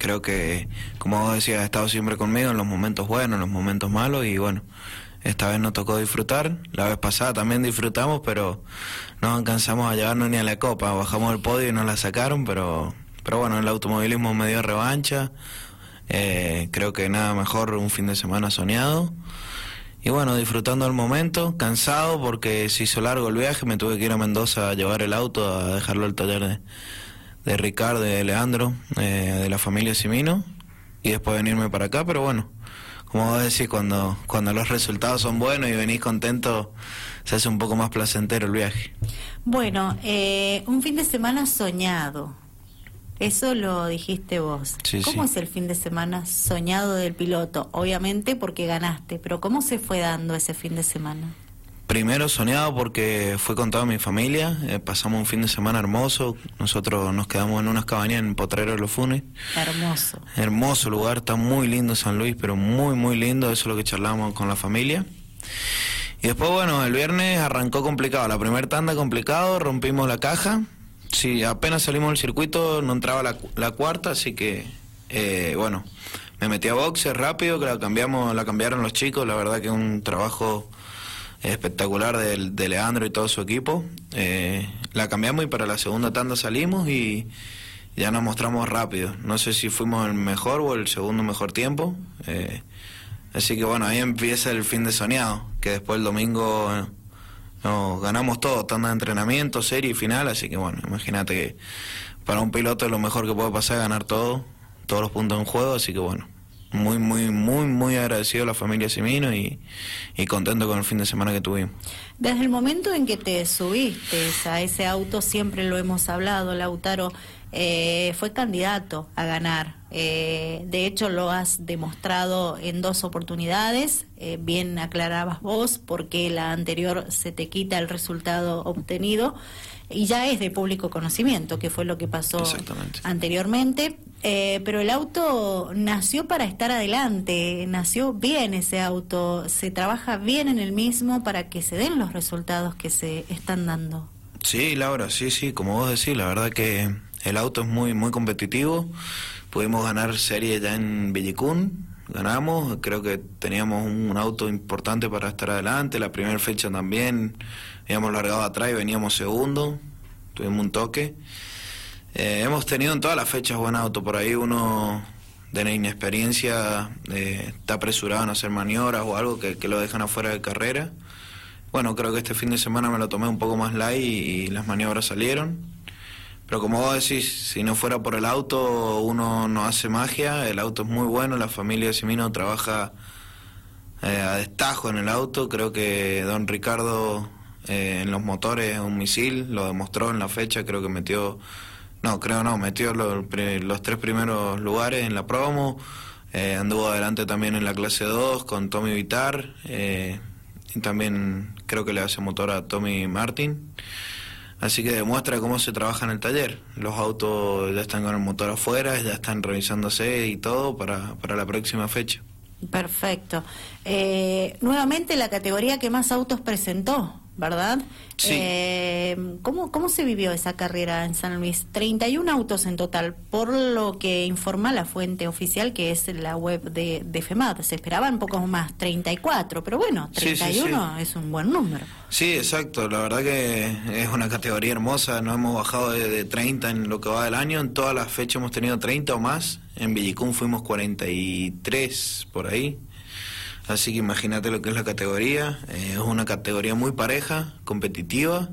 creo que, como vos decías, ha estado siempre conmigo en los momentos buenos, en los momentos malos y bueno, esta vez nos tocó disfrutar. La vez pasada también disfrutamos, pero no alcanzamos a llevarnos ni a la copa. Bajamos el podio y nos la sacaron, pero, pero bueno, el automovilismo me dio revancha. Eh, creo que nada mejor un fin de semana soñado. Y bueno, disfrutando el momento, cansado porque se hizo largo el viaje, me tuve que ir a Mendoza a llevar el auto, a dejarlo al taller de, de Ricardo, de Leandro, eh, de la familia Simino, y después venirme para acá, pero bueno, como vos decís, cuando, cuando los resultados son buenos y venís contento, se hace un poco más placentero el viaje. Bueno, eh, un fin de semana soñado. Eso lo dijiste vos. ¿Cómo es el fin de semana soñado del piloto? Obviamente porque ganaste, pero ¿cómo se fue dando ese fin de semana? Primero soñado porque fue con toda mi familia, eh, pasamos un fin de semana hermoso, nosotros nos quedamos en unas cabañas en Potrero de los Funes. Hermoso. Hermoso lugar, está muy lindo San Luis, pero muy, muy lindo, eso es lo que charlamos con la familia. Y después, bueno, el viernes arrancó complicado, la primera tanda complicado, rompimos la caja, sí, apenas salimos del circuito no entraba la, la cuarta, así que, eh, bueno, me metí a boxe rápido, que la, cambiamos, la cambiaron los chicos, la verdad que un trabajo espectacular de, de Leandro y todo su equipo. Eh, la cambiamos y para la segunda tanda salimos y ya nos mostramos rápido. No sé si fuimos el mejor o el segundo mejor tiempo. Eh, así que bueno, ahí empieza el fin de soñado, que después el domingo no, ganamos todo, tanda de entrenamiento, serie y final, así que bueno, imagínate que para un piloto lo mejor que puede pasar es ganar todo, todos los puntos en juego, así que bueno, muy, muy, muy, muy agradecido a la familia Simino y, contento con el fin de semana que tuvimos. Desde el momento en que te subiste a ese auto, siempre lo hemos hablado, Lautaro, eh, fue candidato a ganar. Eh, de hecho, lo has demostrado en dos oportunidades. Eh, bien aclarabas vos, porque la anterior se te quita el resultado obtenido y ya es de público conocimiento, que fue lo que pasó anteriormente. Eh, pero el auto nació para estar adelante, nació bien ese auto, se trabaja bien en el mismo para que se den los resultados que se están dando. Sí, Laura, sí, sí, como vos decís, la verdad que el auto es muy, muy competitivo. Pudimos ganar serie ya en Villicún, ganamos, creo que teníamos un, auto importante para estar adelante, la primera fecha también, habíamos largado atrás y veníamos segundo, tuvimos un toque. Eh, hemos tenido en todas las fechas buen auto, por ahí uno de la inexperiencia eh, está apresurado en hacer maniobras o algo que, lo dejan afuera de carrera. Bueno, creo que este fin de semana me lo tomé un poco más light y las maniobras salieron. Pero como vos decís, si no fuera por el auto, uno no hace magia. El auto es muy bueno, la familia de Simino trabaja eh, a destajo en el auto. Creo que don Ricardo en los motores es un misil, lo demostró en la fecha, creo que metió, no, creo no, metió los, tres primeros lugares en la promo. Eh, anduvo adelante también en la clase 2 con Tommy Vitar. y también creo que le hace motor a Tommy Martin. Así que demuestra cómo se trabaja en el taller. Los autos ya están con el motor afuera, ya están revisándose y todo para, para la próxima fecha. Perfecto. Eh, nuevamente la categoría que más autos presentó, ¿verdad? Sí. Eh, ¿cómo, ¿Cómo se vivió esa carrera en San Luis? 31 autos en total, por lo que informa la fuente oficial que es la web de, de FEMAT. Se esperaban pocos más, 34, pero bueno, 31 es un buen número. Sí, exacto. La verdad que es una categoría hermosa. No hemos bajado de, de 30 en lo que va del año. En todas las fechas hemos tenido 30 o más. En Villicún fuimos 43 por ahí. Así que imagínate lo que es la categoría. Eh, es una categoría muy pareja, competitiva.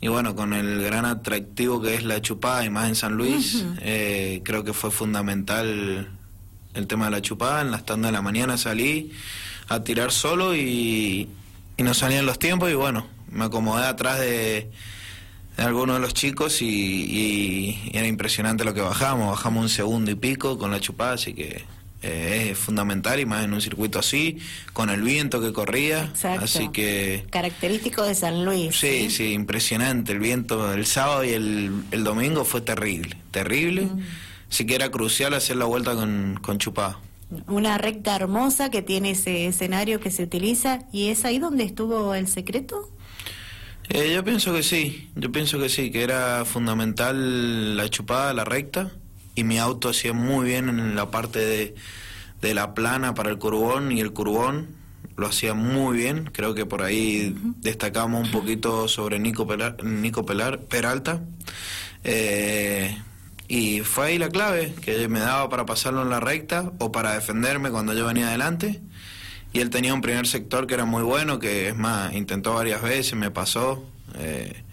Y bueno, con el gran atractivo que es la chupada, y más en San Luis, eh, creo que fue fundamental el tema de la chupada. En las tandas de la mañana salí a tirar solo y, y no salían los tiempos. Y bueno, me acomodé atrás de, algunos de los chicos y, y, era impresionante lo que bajamos. Bajamos un segundo y pico con la chupada, así que eh, es fundamental y más en un circuito así, con el viento que corría. Así que. Característico de San Luis. Sí, sí, impresionante. El viento el sábado y el, el domingo fue terrible, terrible. Mm. Sí que era crucial hacer la vuelta con, con chupada. Una recta hermosa que tiene ese escenario que se utiliza y es ahí donde estuvo el secreto. Eh, yo pienso que sí, yo pienso que sí, que era fundamental la chupada, la recta y mi auto hacía muy bien en la parte de, de la plana para el curbón y el curbón lo hacía muy bien, creo que por ahí destacamos un poquito sobre Nico, Pelar, Nico Pelar, Peralta. Eh, y fue ahí la clave, que me daba para pasarlo en la recta o para defenderme cuando yo venía adelante. Y él tenía un primer sector que era muy bueno, que es más, intentó varias veces, me pasó. Eh,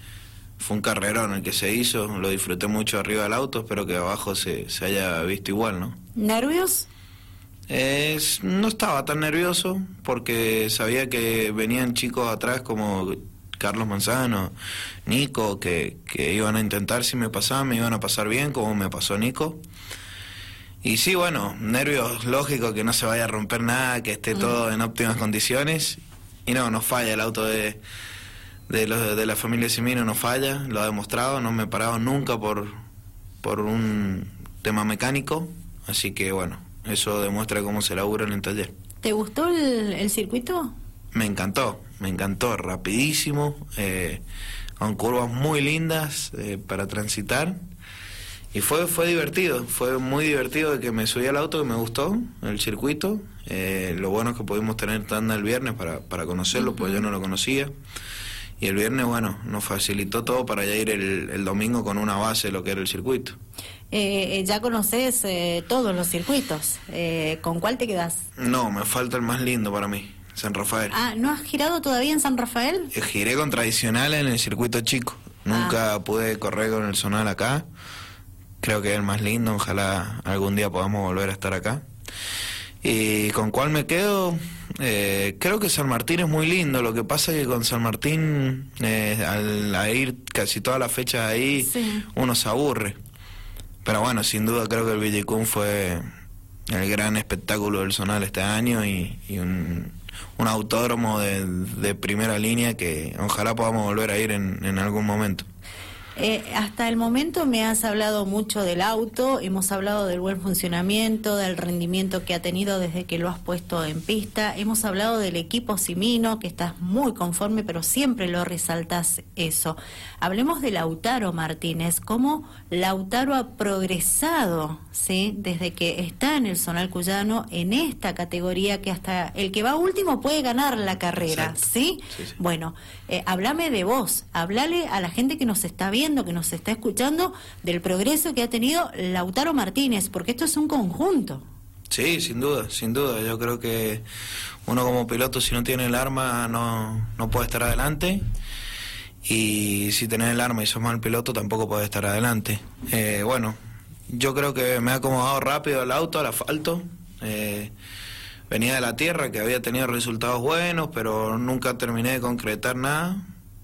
fue un carrerón el que se hizo, lo disfruté mucho arriba del auto, espero que abajo se, se haya visto igual, ¿no? ¿Nervios? Es, no estaba tan nervioso porque sabía que venían chicos atrás como Carlos Manzano, Nico, que, que iban a intentar si me pasaba, me iban a pasar bien como me pasó Nico. Y sí, bueno, nervios lógico que no se vaya a romper nada, que esté todo en óptimas condiciones. Y no, no falla el auto de, de, de la familia Simino, no falla, lo ha demostrado, no me he parado nunca por, por un tema mecánico. Así que bueno, eso demuestra cómo se labura en el taller. ¿Te gustó el, el circuito? Me encantó, me encantó, rapidísimo, eh, con curvas muy lindas eh, para transitar. Y fue, fue divertido, fue muy divertido de que me subí al auto, que me gustó el circuito. Eh, lo bueno es que pudimos tener tanda el viernes para, para conocerlo, porque yo no lo conocía. Y el viernes, bueno, nos facilitó todo para ya ir el, el domingo con una base de lo que era el circuito. Eh, ya conoces eh, todos los circuitos. Eh, ¿Con cuál te quedas? No, me falta el más lindo para mí, San Rafael. Ah, ¿no has girado todavía en San Rafael? Eh, Giré con tradicional en el circuito chico. Nunca pude correr con el zonal acá. Creo que es el más lindo. Ojalá algún día podamos volver a estar acá. ¿Y con cuál me quedo? Eh, creo que San Martín es muy lindo. Lo que pasa es que con San Martín, eh, al a ir casi todas las fechas ahí, Sí. uno se aburre. Pero bueno, sin duda creo que el Villicún fue el gran espectáculo del Zonal este año y, y un, un autódromo de, de primera línea que ojalá podamos volver a ir en, en algún momento. Eh, hasta el momento me has hablado mucho del auto, hemos hablado del buen funcionamiento, del rendimiento que ha tenido desde que lo has puesto en pista, hemos hablado del equipo Simino, que estás muy conforme, pero siempre lo resaltas eso. Hablemos de Lautaro Martínez, cómo Lautaro ha progresado, ¿sí? Desde que está en el Zonal Cuyano, en esta categoría que hasta el que va último puede ganar la carrera. ¿sí? Sí, sí. Bueno, eh, hablame de vos, hablale a la gente que nos está viendo, que nos está escuchando, del progreso que ha tenido Lautaro Martínez, porque esto es un conjunto. Sí, sin duda, sin duda. Yo creo que uno como piloto si no tiene el arma no, no puede estar adelante y si tenés el arma y sos mal piloto tampoco puedes estar adelante. Eh, bueno, yo creo que me he acomodado rápido al auto, al asfalto. Eh, venía de la tierra que había tenido resultados buenos, pero nunca terminé de concretar nada.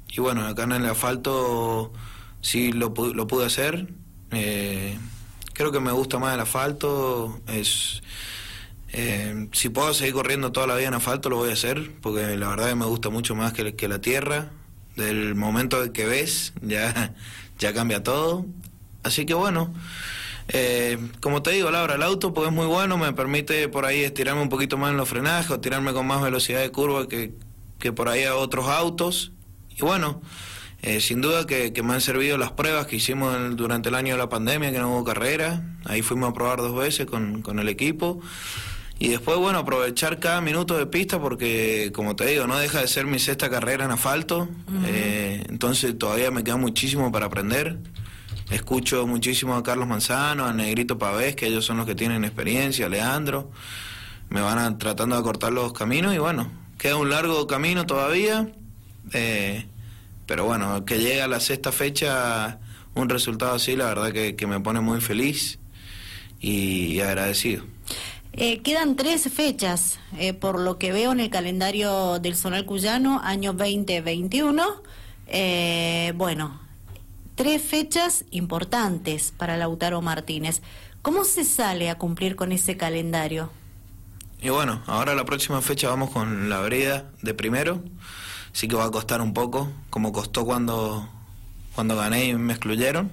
Y bueno, acá en el asfalto sí lo, lo pude hacer. Eh, creo que me gusta más el asfalto. Es, eh, si puedo seguir corriendo toda la vida en asfalto, lo voy a hacer, porque la verdad que me gusta mucho más que, que la tierra. Del momento en que ves, ya, ya cambia todo. Así que bueno, eh, como te digo, Laura, el auto pues es muy bueno, me permite por ahí estirarme un poquito más en los frenajes o tirarme con más velocidad de curva que, que por ahí a otros autos. Y bueno, eh, sin duda que, que me han servido las pruebas que hicimos el- durante el año de la pandemia, que no hubo carrera. Ahí fuimos a probar dos veces con, con el equipo. Y después, bueno, aprovechar cada minuto de pista porque, como te digo, no deja de ser mi sexta carrera en asfalto. Eh, entonces todavía me queda muchísimo para aprender. Escucho muchísimo a Carlos Manzano, a Negrito Pavés, que ellos son los que tienen experiencia, a Leandro. Me van a- tratando de cortar los caminos y bueno, queda un largo camino todavía. eh, pero bueno, que llegue a la sexta fecha un resultado así, la verdad que, que me pone muy feliz y agradecido. Eh, quedan tres fechas, eh, por lo que veo en el calendario del Zonal Cuyano, año 2021. Eh, bueno, tres fechas importantes para Lautaro Martínez. ¿Cómo se sale a cumplir con ese calendario? Y bueno, ahora la próxima fecha vamos con la vereda de primero. Sí que va a costar un poco, como costó cuando, cuando gané y me excluyeron.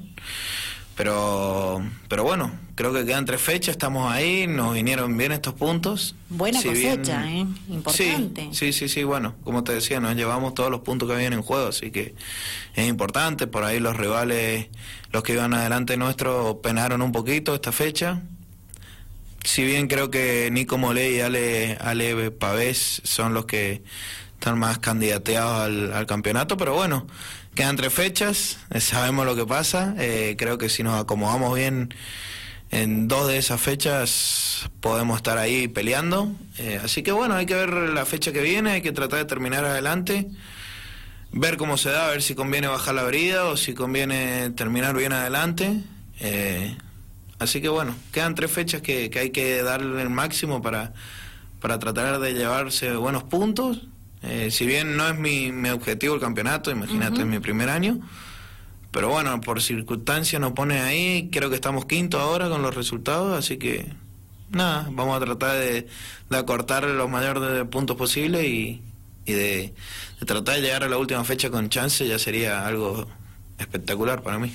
pero pero bueno creo que quedan tres fechas estamos ahí nos vinieron bien estos puntos. Buena cosecha eh importante. Sí, sí sí bueno como te decía nos llevamos todos los puntos que habían en juego así que es importante por ahí los rivales los que iban adelante nuestros penaron un poquito esta fecha. Si bien creo que Nico Molé y Ale, Ale Pavés son los que están más candidateados al, al campeonato pero bueno Quedan tres fechas, eh, sabemos lo que pasa. Eh, creo que si nos acomodamos bien en dos de esas fechas podemos estar ahí peleando. Eh, así que bueno, hay que ver la fecha que viene, hay que tratar de terminar adelante, ver cómo se da, ver si conviene bajar la brida o si conviene terminar bien adelante. así que bueno, quedan tres fechas que, que hay que darle el máximo para, para tratar de llevarse buenos puntos eh, si bien no es mi, mi objetivo el campeonato, imagínate, es mi primer año. Pero bueno, por circunstancias nos pone ahí. Creo que estamos quinto ahora con los resultados, así que nada, vamos a tratar de, de acortar los mayores puntos posibles y, y de, de tratar de llegar a la última fecha con chance, ya sería algo espectacular para mí.